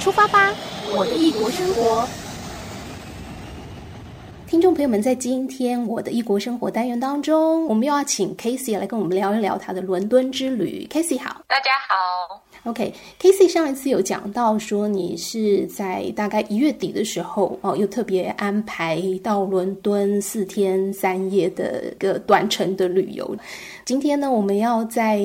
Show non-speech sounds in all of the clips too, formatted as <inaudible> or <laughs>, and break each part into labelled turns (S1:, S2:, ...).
S1: 出发吧，我的异国生活。听众朋友们，在今天我的异国生活单元当中，我们又要请 Casey 来跟我们聊一聊他的伦敦之旅。Casey 好，
S2: 大家好。
S1: OK，Casey、okay, 上一次有讲到说，你是在大概一月底的时候哦，又特别安排到伦敦四天三夜的一个短程的旅游。今天呢，我们要再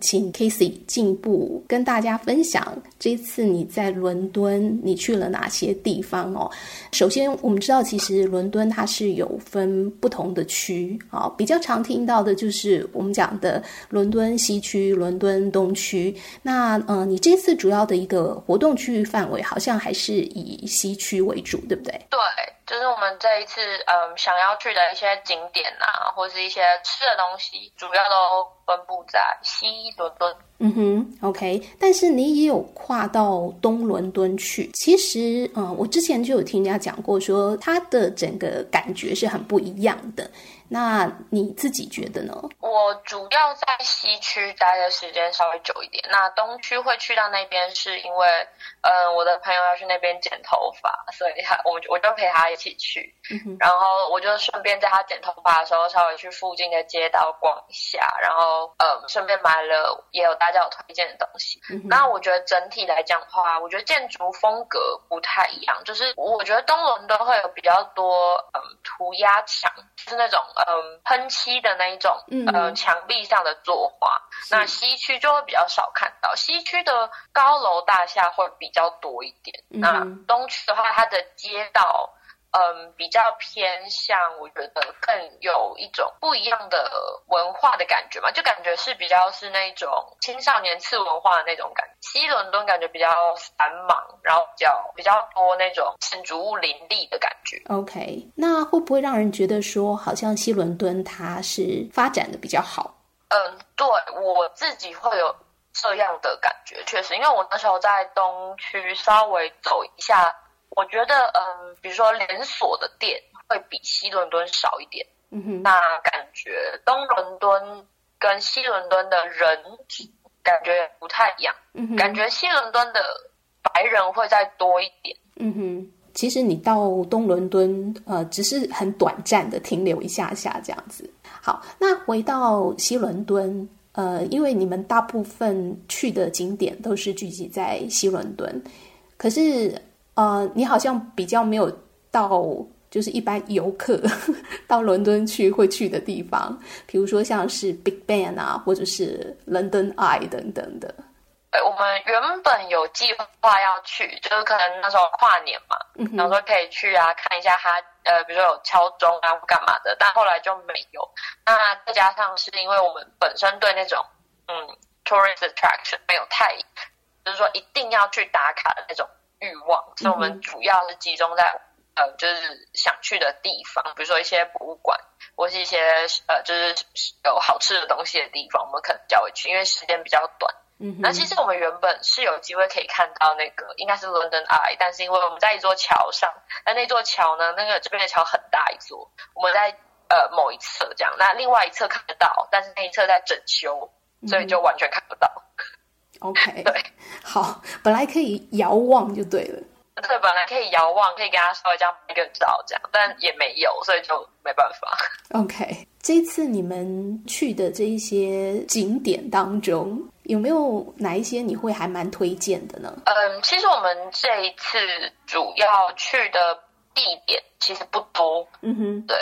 S1: 请 Casey 进一步跟大家分享这次你在伦敦你去了哪些地方哦。首先，我们知道其实伦敦它是有分不同的区啊，比较常听到的就是我们讲的伦敦西区、伦敦东区。那呃，你这次主要的一个活动区域范围好像还是以西区为主，对不对？
S2: 对。就是我们这一次，嗯，想要去的一些景点啊，或是一些吃的东西，主要都分布在西伦敦。
S1: 嗯哼，OK。但是你也有跨到东伦敦去。其实，嗯，我之前就有听人家讲过说，说它的整个感觉是很不一样的。那你自己觉得呢？
S2: 我主要在西区待的时间稍微久一点。那东区会去到那边，是因为，嗯，我的朋友要去那边剪头发，<laughs> 所以他我我就陪他一起去。嗯。然后我就顺便在他剪头发的时候，稍微去附近的街道逛一下，然后，嗯，顺便买了也有大家有推荐的东西。那我觉得整体来讲的话，我觉得建筑风格不太一样，就是我觉得东伦敦会有比较多，嗯，涂鸦墙，就是那种。嗯，喷漆的那一种，嗯，呃，墙壁上的作画，那西区就会比较少看到。西区的高楼大厦会比较多一点。嗯、那东区的话，它的街道。嗯，比较偏向，我觉得更有一种不一样的文化的感觉嘛，就感觉是比较是那种青少年次文化的那种感觉。西伦敦感觉比较繁忙，然后比较比较多那种建筑物林立的感觉。
S1: OK，那会不会让人觉得说，好像西伦敦它是发展的比较好？
S2: 嗯，对，我自己会有这样的感觉，确实，因为我那时候在东区稍微走一下。我觉得，嗯，比如说连锁的店会比西伦敦少一点。嗯哼，那感觉东伦敦跟西伦敦的人感觉不太一样。嗯哼，感觉西伦敦的白人会再多一点。
S1: 嗯哼，其实你到东伦敦，呃，只是很短暂的停留一下下这样子。好，那回到西伦敦，呃，因为你们大部分去的景点都是聚集在西伦敦，可是。呃，你好像比较没有到，就是一般游客 <laughs> 到伦敦去会去的地方，比如说像是 Big Ben 啊，或者是 London Eye 等等的。
S2: 对，我们原本有计划要去，就是可能那时候跨年嘛，然后说可以去啊，看一下它，呃，比如说有敲钟啊或干嘛的，但后来就没有。那再加上是因为我们本身对那种嗯 tourist attraction 没有太，就是说一定要去打卡的那种。欲望，所以我们主要是集中在、嗯、呃，就是想去的地方，比如说一些博物馆，或是一些呃，就是有好吃的东西的地方，我们可能较会去，因为时间比较短。嗯，那其实我们原本是有机会可以看到那个，应该是 London Eye，但是因为我们在一座桥上，那那座桥呢，那个这边的桥很大一座，我们在呃某一侧这样，那另外一侧看得到，但是那一侧在整修，所以就完全看
S1: OK，<laughs>
S2: 对，
S1: 好，本来可以遥望就对了。
S2: 对，本来可以遥望，可以跟他稍微这样拍个照，这样，但也没有，所以就没办法。
S1: OK，这次你们去的这一些景点当中，有没有哪一些你会还蛮推荐的呢？
S2: 嗯，其实我们这一次主要去的地点其实不多。嗯哼，对。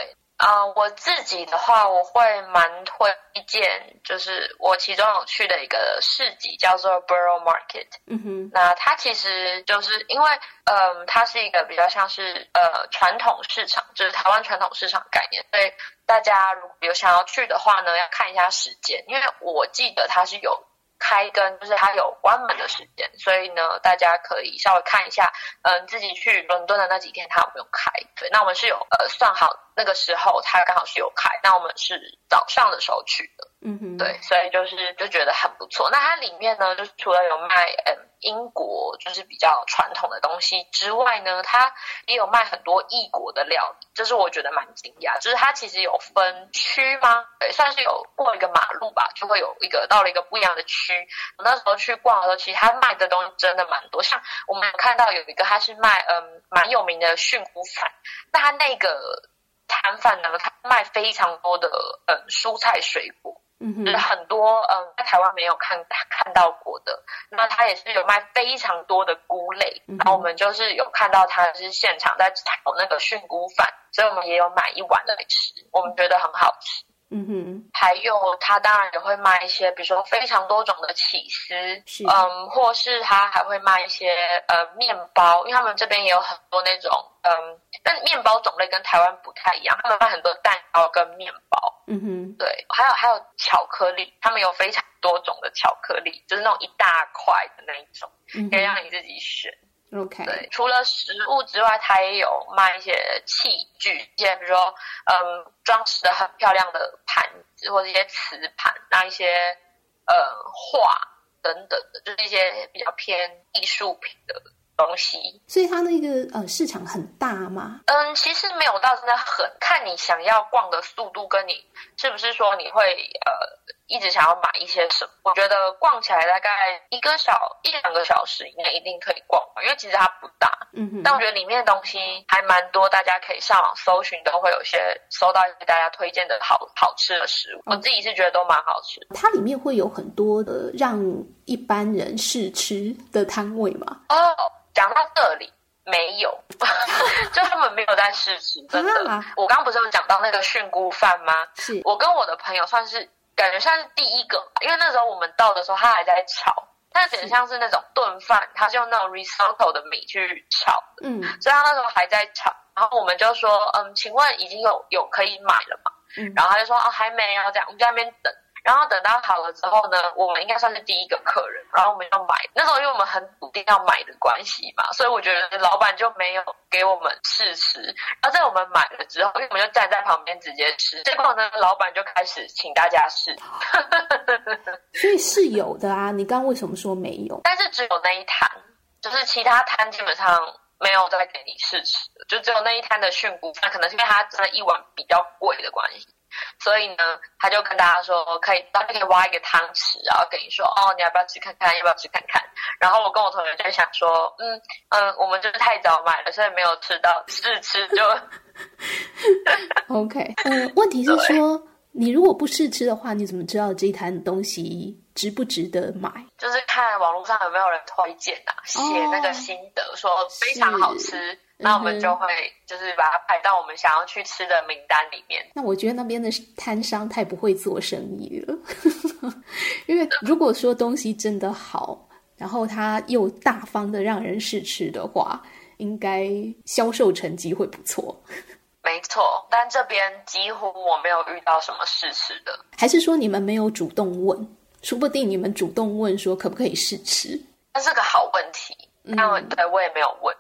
S2: 啊，uh, 我自己的话，我会蛮推荐，就是我其中有去的一个市集叫做 Borough Market。嗯哼，那它其实就是因为，嗯，它是一个比较像是呃传统市场，就是台湾传统市场概念，所以大家如果有想要去的话呢，要看一下时间，因为我记得它是有。开跟就是它有关门的时间，所以呢，大家可以稍微看一下，嗯，自己去伦敦的那几天它有没有开。对，那我们是有呃算好那个时候它刚好是有开，那我们是早上的时候去的。
S1: 嗯哼，
S2: 对，所以就是就觉得很不错。那它里面呢，就是除了有卖嗯英国就是比较传统的东西之外呢，它也有卖很多异国的料理，这是我觉得蛮惊讶。就是它其实有分区吗？对，算是有过一个马路吧，就会有一个到了一个不一样的区。我那时候去逛的时候，其实它卖的东西真的蛮多。像我们看到有一个，它是卖嗯蛮有名的菌菇饭，那它那个摊贩呢，他卖非常多的嗯蔬菜水果。嗯，就是很多嗯，在台湾没有看看到过的，那他也是有卖非常多的菇类，嗯、然后我们就是有看到他是现场在炒那个菌菇饭，所以我们也有买一碗来吃，我们觉得很好吃。嗯哼，还有他当然也会卖一些，比如说非常多种的起司，嗯，或是他还会卖一些呃面包，因为他们这边也有很多那种嗯，但面包种类跟台湾不太一样，他们卖很多蛋糕跟面包。嗯哼，对，还有还有巧克力，他们有非常多种的巧克力，就是那种一大块的那一种，嗯、可以让你自己选。
S1: OK，
S2: 对，除了食物之外，它也有卖一些器具，一些比如说，嗯，装饰的很漂亮的盘子，或者一些瓷盘，那一些呃画等等的，就是一些比较偏艺术品的东西。
S1: 所以它那个呃市场很大吗？
S2: 嗯，其实没有到真的很，看你想要逛的速度，跟你是不是说你会呃。一直想要买一些什么？我觉得逛起来大概一个小一两个小时以内一定可以逛，因为其实它不大。嗯哼。但我觉得里面的东西还蛮多，大家可以上网搜寻，都会有些搜到一些大家推荐的好好吃的食物。我自己是觉得都蛮好吃的。
S1: 它里面会有很多的让一般人试吃的摊位吗？
S2: 哦，讲到这里没有，<laughs> 就他们没有在试吃。真的，啊、我刚刚不是有讲到那个菌菇饭吗？是我跟我的朋友算是。感觉像是第一个，因为那时候我们到的时候，他还在炒，它有点像是那种炖饭，他是用那种 risotto 的米去炒的，嗯，所以他那时候还在炒，然后我们就说，嗯，请问已经有有可以买了吗？嗯，然后他就说，哦，还没有，这样，我们在那边等。然后等到好了之后呢，我们应该算是第一个客人，然后我们要买。那时候因为我们很笃定要买的关系嘛，所以我觉得老板就没有给我们试吃。然后在我们买了之后，因为我们就站在旁边直接吃，结果呢，老板就开始请大家试。<laughs>
S1: 所以是有的啊，你刚刚为什么说没有？
S2: 但是只有那一摊，就是其他摊基本上没有再给你试吃，就只有那一摊的菌菇饭，可能是因为它真的一碗比较贵的关系。所以呢，他就跟大家说，可以，他就可以挖一个汤匙，然后跟你说，哦，你要不要吃看看？要不要吃看看？然后我跟我同学就想说，嗯嗯，我们就是太早买了，所以没有吃到，试吃就。<laughs>
S1: OK，呃，问题是说，你如果不试吃的话，你怎么知道这一摊东西值不值得买？
S2: 就是看网络上有没有人推荐啊，写那个心得，哦、说非常好吃。那我们就会就是把它排到我们想要去吃的名单里面。
S1: 那我觉得那边的摊商太不会做生意了，<laughs> 因为如果说东西真的好，然后他又大方的让人试吃的话，应该销售成绩会不错。<laughs>
S2: 没错，但这边几乎我没有遇到什么试吃的。
S1: 还是说你们没有主动问？说不定你们主动问说可不可以试吃？
S2: 那是个好问题。那我、嗯、对我也没有问。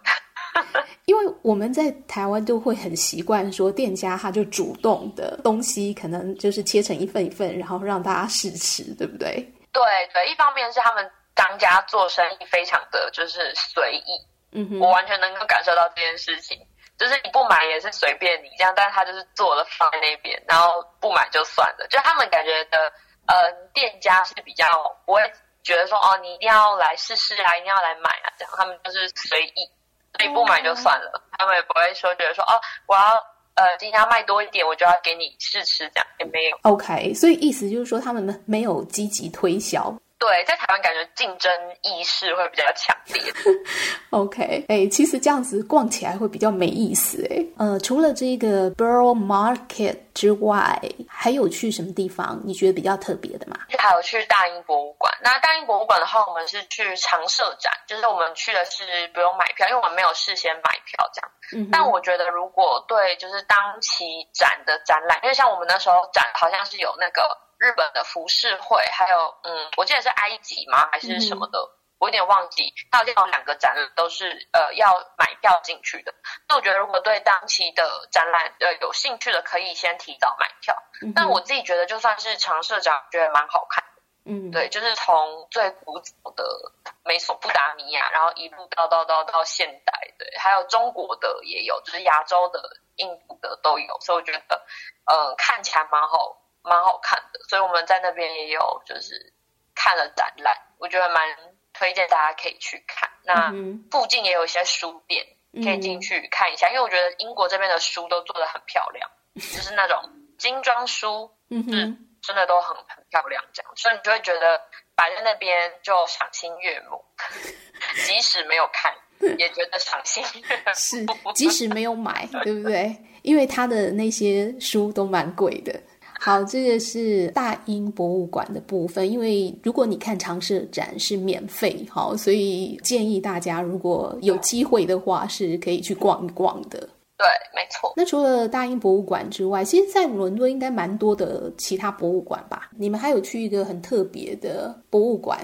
S2: <laughs>
S1: 因为我们在台湾都会很习惯说，店家他就主动的东西，可能就是切成一份一份，然后让大家试吃，对不对？
S2: 对对，一方面是他们当家做生意非常的就是随意，嗯哼，我完全能够感受到这件事情，就是你不买也是随便你这样，但是他就是做了放在那边，然后不买就算了，就他们感觉的，呃，店家是比较不会觉得说哦，你一定要来试试啊，一定要来买啊，这样他们就是随意。所以不买就算了，嗯、他们也不会说觉得说哦，我要呃今天要卖多一点，我就要给你试吃这样，也没有。
S1: OK，所以意思就是说他们没有积极推销。
S2: 对，在台湾感觉竞争意识会比较强烈。<laughs>
S1: OK，哎、欸，其实这样子逛起来会比较没意思哎。呃，除了这个 Borough Market 之外，还有去什么地方你觉得比较特别的吗？
S2: 还有去大英博物馆。那大英博物馆的话，我们是去常设展，就是我们去的是不用买票，因为我们没有事先买票这样。嗯。但我觉得如果对就是当期展的展览，因为像我们那时候展好像是有那个。日本的浮世绘，还有嗯，我记得是埃及吗？还是什么的我有点忘记，它好像有两个展览都是呃要买票进去的。那我觉得如果对当期的展览呃有兴趣的，可以先提早买票。嗯、但我自己觉得，就算是常设展，觉得蛮好看的。嗯，对，就是从最古早的美索不达米亚，然后一路到到到到现代，对，还有中国的也有，就是亚洲的、印度的都有，所以我觉得呃看起来蛮好，蛮好看的。所以我们在那边也有就是看了展览，我觉得蛮。推荐大家可以去看，那附近也有一些书店，可以进去看一下。嗯、因为我觉得英国这边的书都做的很漂亮，<laughs> 就是那种精装书，嗯哼，真的都很很漂亮，这样，所以你就会觉得摆在那边就赏心悦目，<laughs> 即使没有看，也觉得赏心悦目。
S1: 是，即使没有买，对不对？因为他的那些书都蛮贵的。好，这个是大英博物馆的部分。因为如果你看常设展是免费，好，所以建议大家如果有机会的话，是可以去逛一逛的。
S2: 对，没错。
S1: 那除了大英博物馆之外，其实，在伦敦应该蛮多的其他博物馆吧？你们还有去一个很特别的博物馆？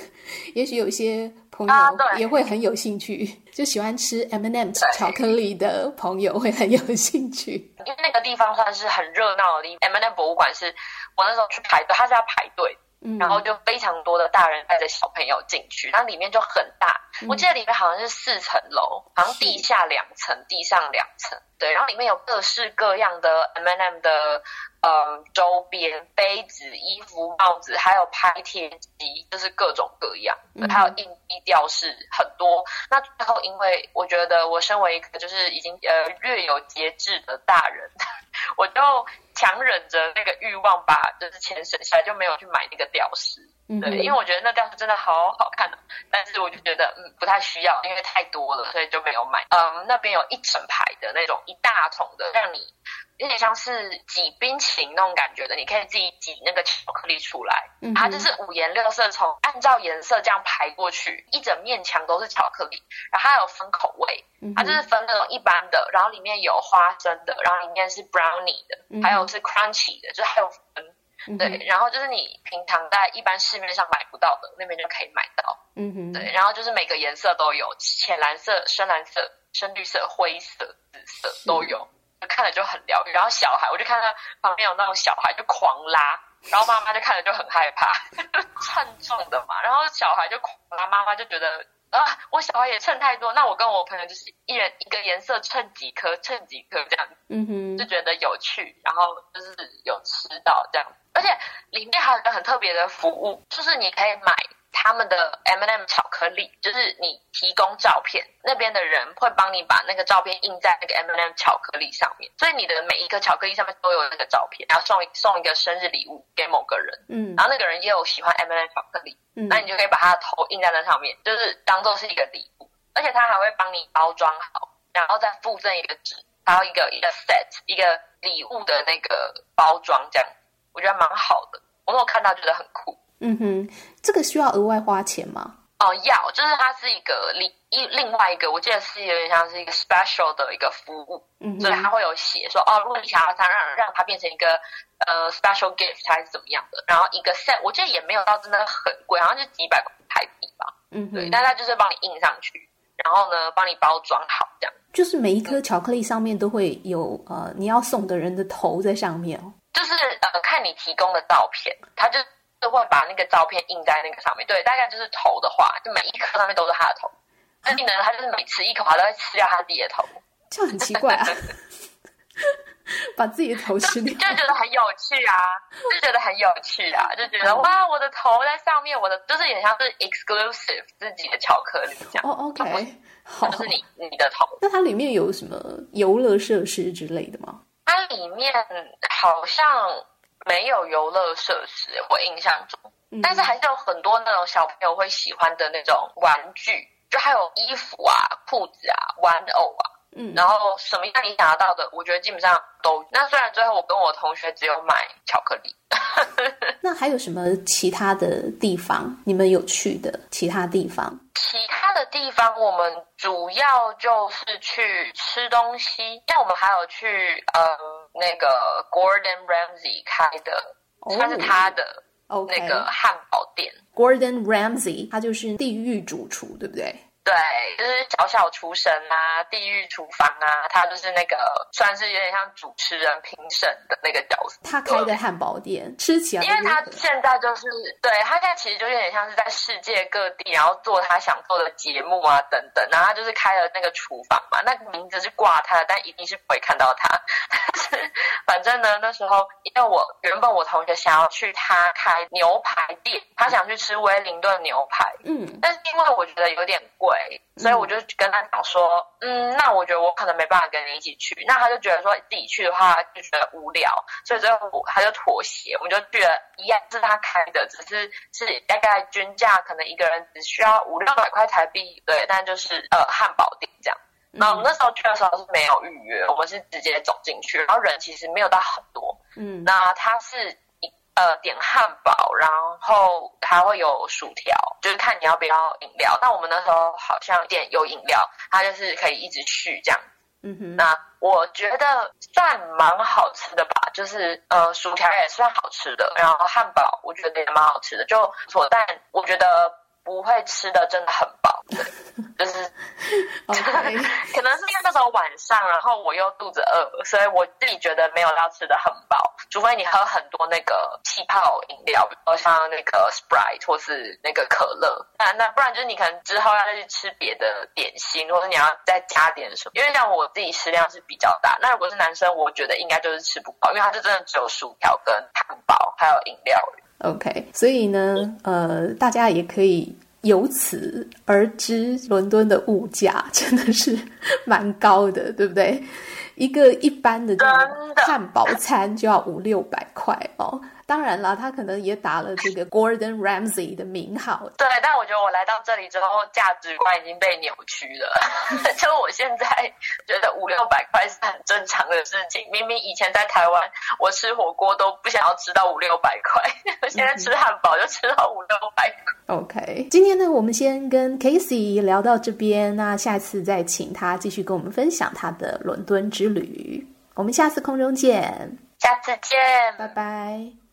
S1: <laughs> 也许有些朋友也会很有兴趣，啊、<laughs> 就喜欢吃 M&M 巧克力的朋友会很有兴趣，
S2: 因为那个地方算是很热闹的地方。M&M 博物馆是我那时候去排队，它是要排队，嗯、然后就非常多的大人带着小朋友进去，然后里面就很大，嗯、我记得里面好像是四层楼，好像地下两层，地上两层，对，然后里面有各式各样的 M&M 的。嗯，周边杯子、衣服、帽子，还有拍贴机，就是各种各样，嗯、还有硬币吊饰很多。那最后，因为我觉得我身为一个就是已经呃略有节制的大人，<laughs> 我就强忍着那个欲望，把就是钱省下来，就没有去买那个吊饰。嗯、对，因为我觉得那吊饰真的好好看的，但是我就觉得嗯不太需要，因为太多了，所以就没有买。嗯，那边有一整排的那种一大桶的，让你。有点像是挤冰淇淋那种感觉的，你可以自己挤那个巧克力出来，嗯、它就是五颜六色，从按照颜色这样排过去，一整面墙都是巧克力，然后它有分口味，嗯、它就是分那种一般的，然后里面有花生的，然后里面是 brownie 的，嗯、还有是 crunchy 的，就是还有分，嗯、对，然后就是你平常在一般市面上买不到的，那边就可以买到，嗯哼，对，然后就是每个颜色都有，浅蓝色、深蓝色、深绿色、灰色、紫色都有。看了就很疗愈，然后小孩，我就看到旁边有那种小孩就狂拉，<laughs> 然后妈妈就看着就很害怕，<laughs> 称重的嘛，然后小孩就狂拉，妈妈就觉得啊，我小孩也称太多，那我跟我朋友就是一人一个颜色称几颗，称几颗这样子，嗯哼，就觉得有趣，然后就是有吃到这样，而且里面还有一个很特别的服务，就是你可以买。他们的 M&M 巧克力，就是你提供照片，那边的人会帮你把那个照片印在那个 M&M 巧克力上面，所以你的每一个巧克力上面都有那个照片，然后送送一个生日礼物给某个人，嗯，然后那个人也有喜欢 M&M 巧克力，嗯，那你就可以把他的头印在那上面，就是当做是一个礼物，而且他还会帮你包装好，然后再附赠一个纸，还有一个一个 set 一个礼物的那个包装，这样我觉得蛮好的，我那时候看到觉得很酷。
S1: 嗯哼，这个需要额外花钱吗？
S2: 哦，要，就是它是一个另一另外一个，我记得是有点像是一个 special 的一个服务，嗯，所以它会有写说，哦，如果你想要它让让它变成一个呃 special gift 还是怎么样的，然后一个 set，我记得也没有到真的很贵，好像就几百块台币吧，嗯哼，对，但它就是帮你印上去，然后呢，帮你包装好这样，
S1: 就是每一颗巧克力上面都会有呃你要送的人的头在上面哦，
S2: 就是呃看你提供的照片，它就。就会把那个照片印在那个上面，对，大概就是头的话，就每一颗上面都是他的头。所以呢，他就是每吃一口，他都会吃掉他自己的
S1: 头，就很奇怪啊！<laughs> 把自己的头吃掉，<laughs>
S2: 就觉得很有趣啊，就觉得很有趣啊，就觉得哇，我的头在上面，我的就是也像是 exclusive 自己的巧克力这样。
S1: 哦，OK，好，
S2: 就是你你的头。
S1: 那它里面有什么游乐设施之类的吗？
S2: 它里面好像。没有游乐设施，我印象中，嗯、但是还是有很多那种小朋友会喜欢的那种玩具，就还有衣服啊、裤子啊、玩偶啊，嗯，然后什么样你想得到的，我觉得基本上都。那虽然最后我跟我同学只有买巧克力，<laughs> <laughs>
S1: 那还有什么其他的地方你们有去的其他地方？
S2: 其他的地方我们主要就是去吃东西，像我们还有去嗯。那个 Gordon Ramsay 开的，算是他的那个汉堡店。
S1: Gordon Ramsay，他就是地狱主厨，对不对？
S2: 对，就是小小厨神啊，地狱厨房啊，他就是那个算是有点像主持人评审的那个角色。
S1: 他开的汉堡店吃起来，
S2: 因为他现在就是对他现在其实就有点像是在世界各地，然后做他想做的节目啊等等。然后他就是开了那个厨房嘛，那个名字是挂他的，但一定是不会看到他。<laughs> 反正呢，那时候因为我原本我同学想要去他开牛排店，他想去吃威灵顿牛排，嗯，但是因为我觉得有点贵。所以我就跟他讲说，嗯，那我觉得我可能没办法跟你一起去。那他就觉得说自己去的话就觉得无聊，所以最后他就妥协，我们就去了一样是他开的，只是是大概均价可能一个人只需要五六百块台币，对，但就是呃汉堡店这样。那我们那时候去的时候是没有预约，我们是直接走进去，然后人其实没有到很多，嗯，那他是。呃，点汉堡，然后还会有薯条，就是看你要不要饮料。那我们那时候好像点有饮料，它就是可以一直续这样。嗯哼。那我觉得算蛮好吃的吧，就是呃，薯条也算好吃的，然后汉堡我觉得也蛮好吃的，就错。但我觉得不会吃的真的很饱，对，<laughs> 就是 <laughs> <laughs> 可能是因为那时候晚上，然后我又肚子饿，所以我自己觉得没有要吃的很饱。除非你喝很多那个气泡饮料，比如说像那个 Sprite 或是那个可乐，那那不然就是你可能之后要再去吃别的点心，或者你要再加点什么。因为像我自己食量是比较大，那如果是男生，我觉得应该就是吃不饱，因为他是真的只有薯条跟汉堡还有饮料。
S1: OK，所以呢，呃，大家也可以由此而知，伦敦的物价真的是蛮高的，对不对？一个一般的这种汉堡餐就要五六百块哦。当然了，他可能也打了这个 Gordon Ramsay 的名号。
S2: 对，但我觉得我来到这里之后，价值观已经被扭曲了。<laughs> 就我现在觉得五六百块是很正常的事情。明明以前在台湾，我吃火锅都不想要吃到五六百块，现在吃汉堡就吃到五六百块。
S1: OK，今天呢，我们先跟 Casey 聊到这边，那下次再请他继续跟我们分享他的伦敦之旅。我们下次空中见，
S2: 下次见，
S1: 拜拜。